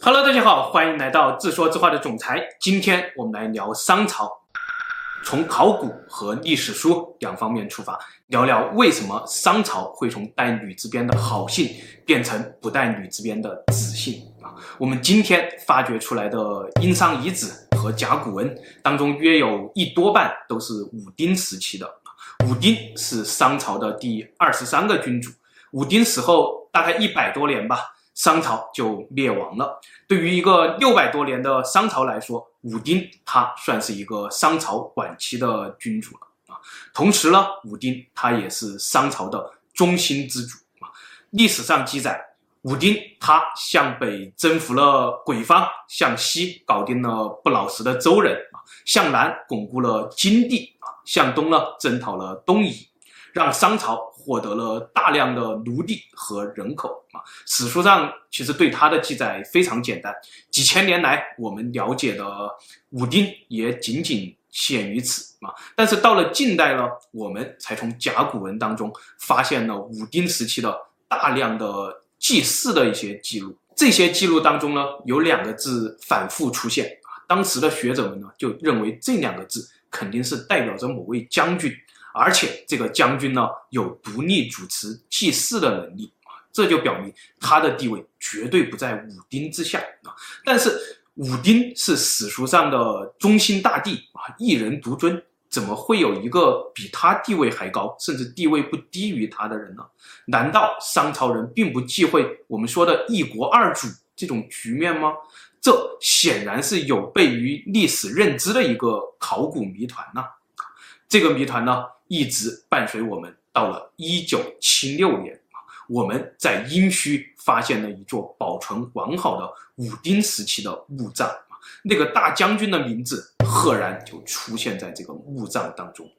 Hello，大家好，欢迎来到自说自话的总裁。今天我们来聊商朝，从考古和历史书两方面出发，聊聊为什么商朝会从带“女”字边的好姓变成不带“女”字边的子姓啊。我们今天发掘出来的殷商遗址和甲骨文当中，约有一多半都是武丁时期的。武丁是商朝的第二十三个君主，武丁死后大概一百多年吧。商朝就灭亡了。对于一个六百多年的商朝来说，武丁他算是一个商朝晚期的君主了啊。同时呢，武丁他也是商朝的中心之主啊。历史上记载，武丁他向北征服了鬼方，向西搞定了不老实的周人啊，向南巩固了金地啊，向东呢征讨了东夷，让商朝。获得了大量的奴隶和人口啊，史书上其实对他的记载非常简单，几千年来我们了解的武丁也仅仅限于此啊。但是到了近代呢，我们才从甲骨文当中发现了武丁时期的大量的祭祀的一些记录，这些记录当中呢，有两个字反复出现啊，当时的学者们呢就认为这两个字肯定是代表着某位将军。而且这个将军呢，有独立主持祭祀的能力，这就表明他的地位绝对不在武丁之下啊。但是武丁是史书上的中心大帝啊，一人独尊，怎么会有一个比他地位还高，甚至地位不低于他的人呢？难道商朝人并不忌讳我们说的一国二主这种局面吗？这显然是有悖于历史认知的一个考古谜团呐。这个谜团呢，一直伴随我们到了一九七六年啊，我们在殷墟发现了一座保存完好的武丁时期的墓葬啊，那个大将军的名字赫然就出现在这个墓葬当中，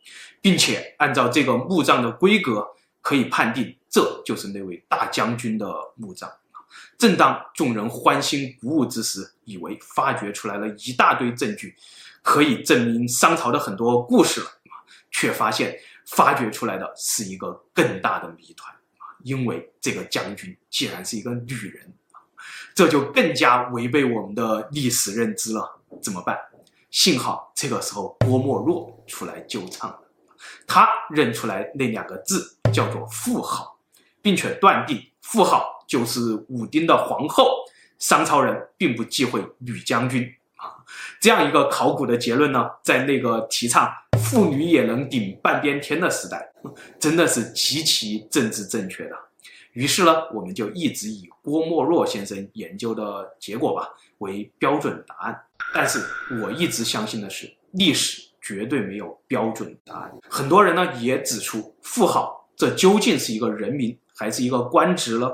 并且按照这个墓葬的规格，可以判定这就是那位大将军的墓葬。正当众人欢欣鼓舞之时，以为发掘出来了一大堆证据，可以证明商朝的很多故事了。却发现发掘出来的是一个更大的谜团啊！因为这个将军竟然是一个女人，这就更加违背我们的历史认知了。怎么办？幸好这个时候郭沫若出来救场了，他认出来那两个字叫做妇好，并且断定妇好就是武丁的皇后。商朝人并不忌讳女将军啊，这样一个考古的结论呢，在那个提倡。妇女也能顶半边天的时代，真的是极其政治正确的。于是呢，我们就一直以郭沫若先生研究的结果吧为标准答案。但是我一直相信的是，历史绝对没有标准答案。很多人呢也指出，妇好这究竟是一个人名还是一个官职呢？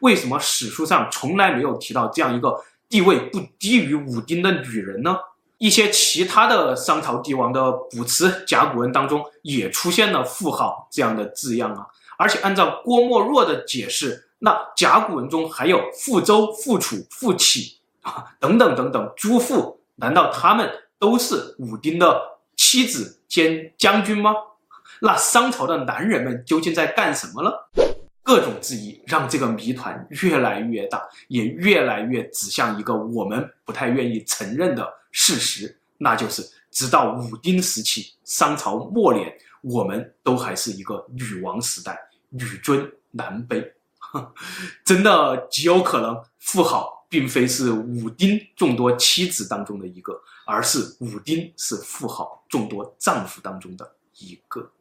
为什么史书上从来没有提到这样一个地位不低于武丁的女人呢？一些其他的商朝帝王的卜辞甲骨文当中也出现了“妇好”这样的字样啊，而且按照郭沫若的解释，那甲骨文中还有妇周、妇楚、妇启啊等等等等诸妇，难道他们都是武丁的妻子兼将军吗？那商朝的男人们究竟在干什么呢？各种质疑让这个谜团越来越大，也越来越指向一个我们不太愿意承认的事实，那就是直到武丁时期，商朝末年，我们都还是一个女王时代，女尊男卑。真的极有可能，妇好并非是武丁众多妻子当中的一个，而是武丁是妇好众多丈夫当中的一个。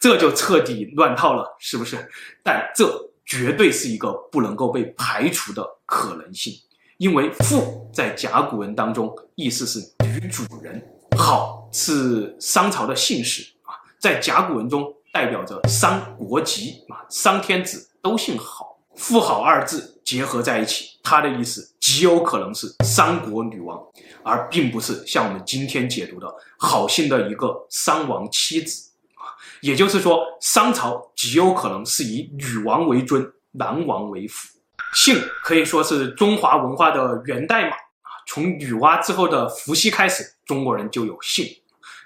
这就彻底乱套了，是不是？但这绝对是一个不能够被排除的可能性，因为“妇”在甲骨文当中意思是女主人，“好”是商朝的姓氏啊，在甲骨文中代表着商国籍啊，商天子都姓郝，“妇好”二字结合在一起，它的意思极有可能是商国女王，而并不是像我们今天解读的好姓的一个商王妻子啊。也就是说，商朝极有可能是以女王为尊，男王为辅。姓可以说是中华文化的源代码啊，从女娲之后的伏羲开始，中国人就有姓。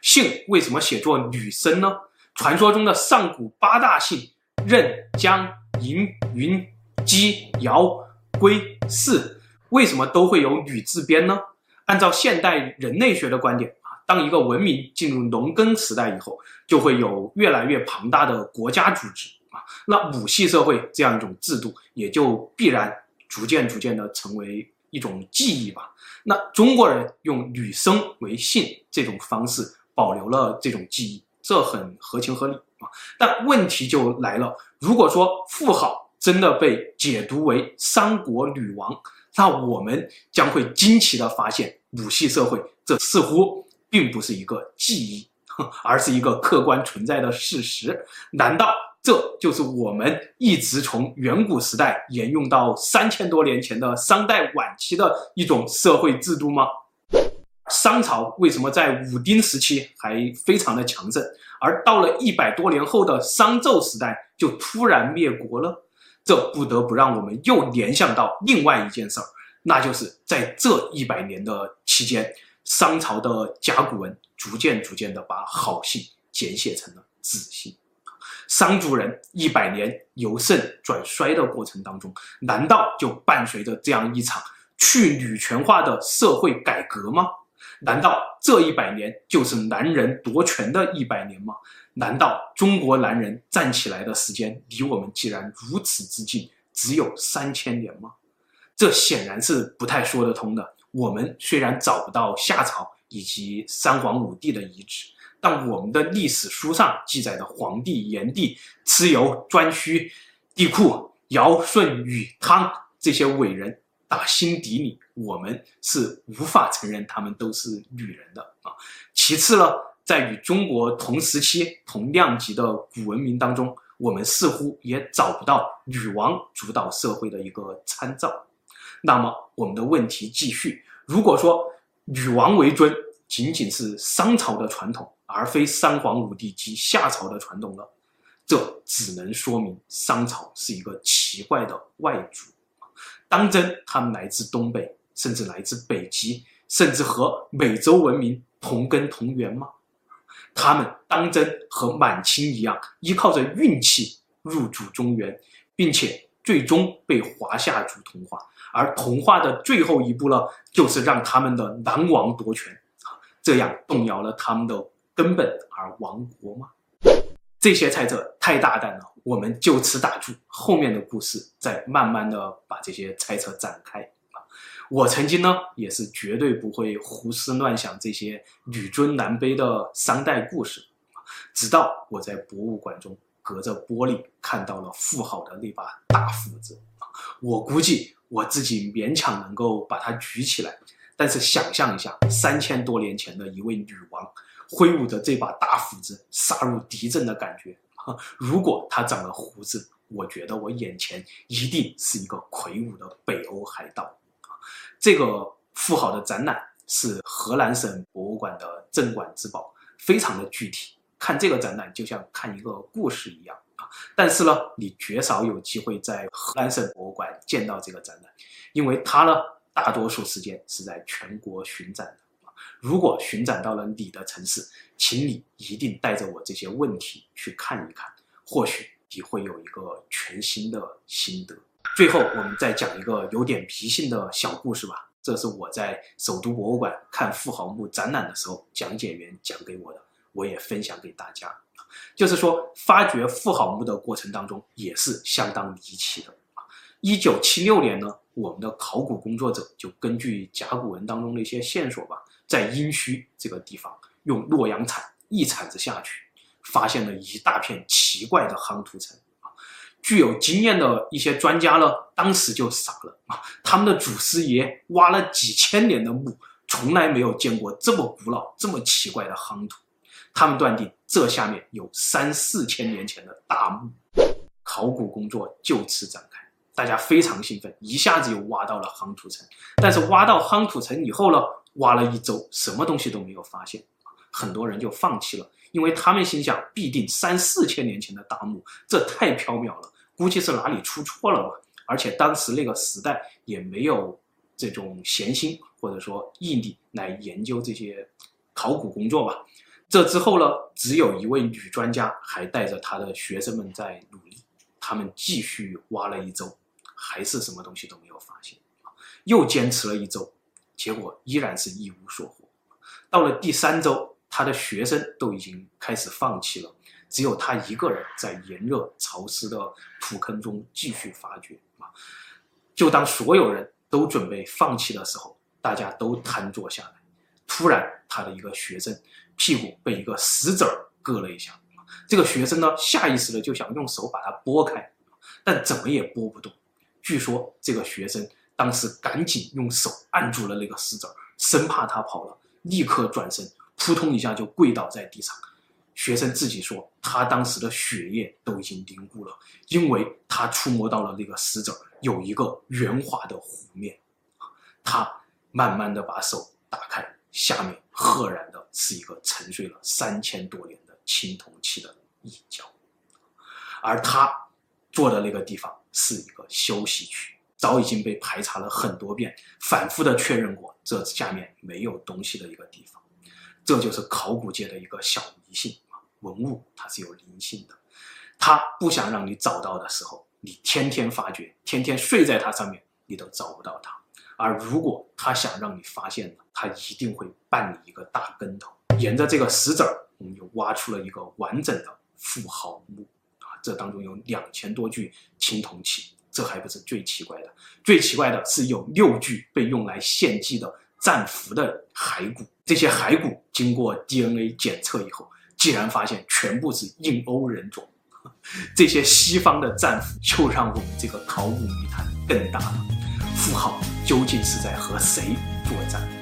姓为什么写作女声呢？传说中的上古八大姓任、姜、嬴、云、姬、尧、归、姒，为什么都会有女字边呢？按照现代人类学的观点啊，当一个文明进入农耕时代以后，就会有越来越庞大的国家组织那母系社会这样一种制度也就必然逐渐逐渐的成为一种记忆吧。那中国人用女生为姓这种方式保留了这种记忆，这很合情合理啊。但问题就来了，如果说妇好真的被解读为三国女王，那我们将会惊奇的发现，母系社会这似乎并不是一个记忆，而是一个客观存在的事实。难道这就是我们一直从远古时代沿用到三千多年前的商代晚期的一种社会制度吗？商朝为什么在武丁时期还非常的强盛，而到了一百多年后的商纣时代就突然灭国了？这不得不让我们又联想到另外一件事儿。那就是在这一百年的期间，商朝的甲骨文逐渐逐渐的把好姓简写成了子姓。商族人一百年由盛转衰的过程当中，难道就伴随着这样一场去女权化的社会改革吗？难道这一百年就是男人夺权的一百年吗？难道中国男人站起来的时间离我们既然如此之近，只有三千年吗？这显然是不太说得通的。我们虽然找不到夏朝以及三皇五帝的遗址，但我们的历史书上记载的黄帝、炎帝、蚩尤、颛顼、帝喾、尧、舜、禹、汤这些伟人，打心底里我们是无法承认他们都是女人的啊。其次呢，在与中国同时期、同量级的古文明当中，我们似乎也找不到女王主导社会的一个参照。那么我们的问题继续：如果说女王为尊仅仅是商朝的传统，而非三皇五帝及夏朝的传统了，这只能说明商朝是一个奇怪的外族。当真他们来自东北，甚至来自北极，甚至和美洲文明同根同源吗？他们当真和满清一样，依靠着运气入主中原，并且最终被华夏族同化？而同化的最后一步呢，就是让他们的狼王夺权，这样动摇了他们的根本而亡国吗？这些猜测太大胆了，我们就此打住，后面的故事再慢慢的把这些猜测展开。啊，我曾经呢也是绝对不会胡思乱想这些女尊男卑的商代故事，直到我在博物馆中隔着玻璃看到了妇好的那把大斧子，我估计。我自己勉强能够把它举起来，但是想象一下，三千多年前的一位女王挥舞着这把大斧子杀入敌阵的感觉，如果他长了胡子，我觉得我眼前一定是一个魁梧的北欧海盗。这个富豪的展览是河南省博物馆的镇馆之宝，非常的具体，看这个展览就像看一个故事一样啊。但是呢，你绝少有机会在河南省博物馆见到这个展览，因为它呢，大多数时间是在全国巡展的。如果巡展到了你的城市，请你一定带着我这些问题去看一看，或许你会有一个全新的心得。最后，我们再讲一个有点迷信的小故事吧。这是我在首都博物馆看富豪墓展览的时候，讲解员讲给我的，我也分享给大家。就是说，发掘富豪墓的过程当中也是相当离奇的啊。一九七六年呢，我们的考古工作者就根据甲骨文当中的一些线索吧，在殷墟这个地方用洛阳铲一铲子下去，发现了一大片奇怪的夯土层啊。具有经验的一些专家呢，当时就傻了啊，他们的祖师爷挖了几千年的墓，从来没有见过这么古老、这么奇怪的夯土。他们断定这下面有三四千年前的大墓，考古工作就此展开。大家非常兴奋，一下子又挖到了夯土层。但是挖到夯土层以后呢，挖了一周，什么东西都没有发现，很多人就放弃了，因为他们心想，必定三四千年前的大墓，这太缥缈了，估计是哪里出错了吧。而且当时那个时代也没有这种闲心或者说毅力来研究这些考古工作吧。这之后呢，只有一位女专家还带着她的学生们在努力。他们继续挖了一周，还是什么东西都没有发现。又坚持了一周，结果依然是一无所获。到了第三周，他的学生都已经开始放弃了，只有他一个人在炎热潮湿的土坑中继续发掘。啊，就当所有人都准备放弃的时候，大家都瘫坐下来。突然，他的一个学生屁股被一个石子儿割了一下，这个学生呢，下意识的就想用手把它拨开，但怎么也拨不动。据说这个学生当时赶紧用手按住了那个石子儿，生怕他跑了，立刻转身，扑通一下就跪倒在地上。学生自己说，他当时的血液都已经凝固了，因为他触摸到了那个石子儿有一个圆滑的弧面。他慢慢的把手打开，下面赫然的是一个沉睡了三千多年的青铜器的一角，而他坐的那个地方是一个休息区，早已经被排查了很多遍，反复的确认过，这下面没有东西的一个地方。这就是考古界的一个小迷信啊。文物它是有灵性的，它不想让你找到的时候，你天天发掘，天天睡在它上面，你都找不到它。而如果它想让你发现了，它一定会绊你一个大跟头。沿着这个石子儿，我们就挖出了一个完整的富豪墓啊，这当中有两千多具青铜器。这还不是最奇怪的，最奇怪的是有六具被用来献祭的战俘的骸骨。这些骸骨经过 DNA 检测以后。竟然发现全部是印欧人种，这些西方的战俘就让我们这个考古谜团更大了。富豪究竟是在和谁作战？